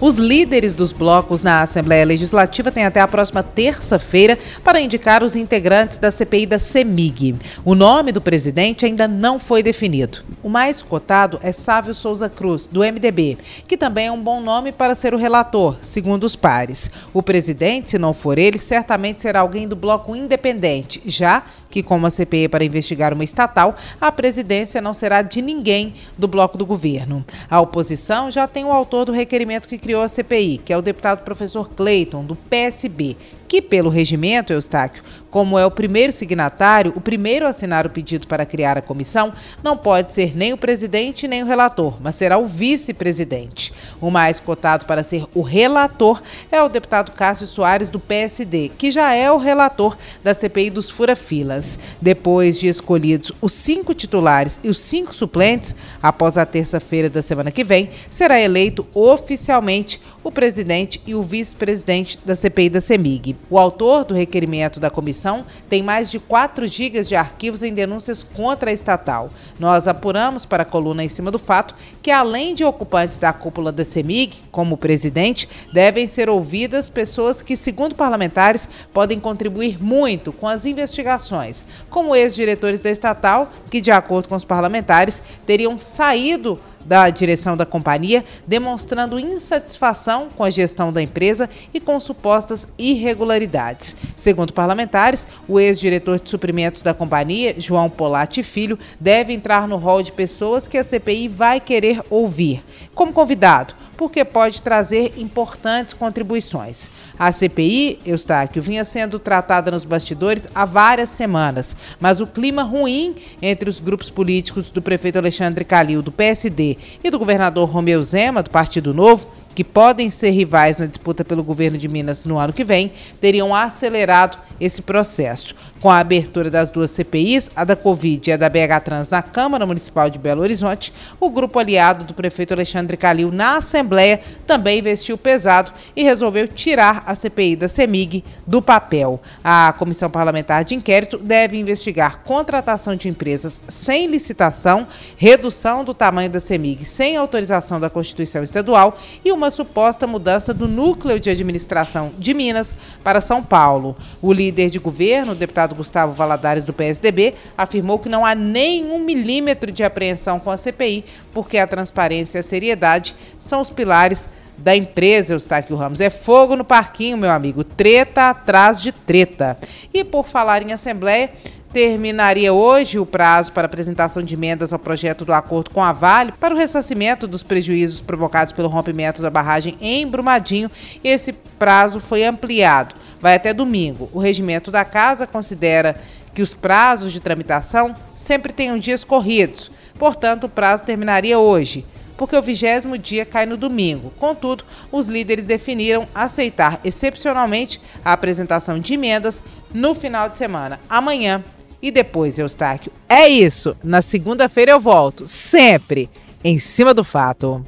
Os líderes dos blocos na Assembleia Legislativa têm até a próxima terça-feira para indicar os integrantes da CPI da CEMIG. O nome do presidente ainda não foi definido. O mais cotado é Sávio Souza Cruz, do MDB, que também é um bom nome para ser o relator, segundo os pares. O presidente, se não for ele, certamente será alguém do bloco independente, já que, como a CPI é para investigar uma estatal, a presidência não será de ninguém do bloco do governo. A oposição já tem o autor do requerimento que criou a CPI, que é o deputado professor Clayton, do PSB, que, pelo regimento, Eustáquio, como é o primeiro signatário, o primeiro a assinar o pedido para criar a comissão, não pode ser nem o presidente nem o relator, mas será o vice-presidente. O mais cotado para ser o relator é o deputado Cássio Soares, do PSD, que já é o relator da CPI dos fura-filas. Depois de escolhidos os cinco titulares e os cinco suplentes, após a terça-feira da semana que vem, será eleito oficialmente o presidente e o vice-presidente da CPI da CEMIG. O autor do requerimento da comissão tem mais de 4 gigas de arquivos em denúncias contra a estatal. Nós apuramos para a coluna em cima do fato que, além de ocupantes da cúpula da CEMIG, como presidente, devem ser ouvidas pessoas que, segundo parlamentares, podem contribuir muito com as investigações, como ex-diretores da estatal, que, de acordo com os parlamentares, teriam saído da direção da companhia, demonstrando insatisfação com a gestão da empresa e com supostas irregularidades. Segundo parlamentares, o ex-diretor de suprimentos da companhia, João Polatti Filho, deve entrar no rol de pessoas que a CPI vai querer ouvir. Como convidado, porque pode trazer importantes contribuições. A CPI, Eustáquio, vinha sendo tratada nos bastidores há várias semanas, mas o clima ruim entre os grupos políticos do prefeito Alexandre Calil, do PSD, e do governador Romeu Zema, do Partido Novo, que podem ser rivais na disputa pelo governo de Minas no ano que vem, teriam acelerado esse processo. Com a abertura das duas CPIs, a da Covid e a da BH Trans na Câmara Municipal de Belo Horizonte, o grupo aliado do prefeito Alexandre Calil na Assembleia também investiu pesado e resolveu tirar a CPI da CEMIG do papel. A Comissão Parlamentar de Inquérito deve investigar contratação de empresas sem licitação, redução do tamanho da CEMIG sem autorização da Constituição Estadual e uma suposta mudança do núcleo de administração de Minas para São Paulo. O líder de governo, o deputado Gustavo Valadares, do PSDB, afirmou que não há nenhum milímetro de apreensão com a CPI, porque a transparência e a seriedade são os pilares da empresa Eustáquio Ramos. É fogo no parquinho, meu amigo. Treta atrás de treta. E por falar em Assembleia, terminaria hoje o prazo para apresentação de emendas ao projeto do acordo com a Vale para o ressarcimento dos prejuízos provocados pelo rompimento da barragem em Brumadinho. Esse prazo foi ampliado vai até domingo. O regimento da casa considera que os prazos de tramitação sempre tenham dias corridos, portanto, o prazo terminaria hoje, porque o vigésimo dia cai no domingo. Contudo, os líderes definiram aceitar excepcionalmente a apresentação de emendas no final de semana, amanhã e depois, Eustáquio. É isso. Na segunda-feira eu volto, sempre em cima do fato.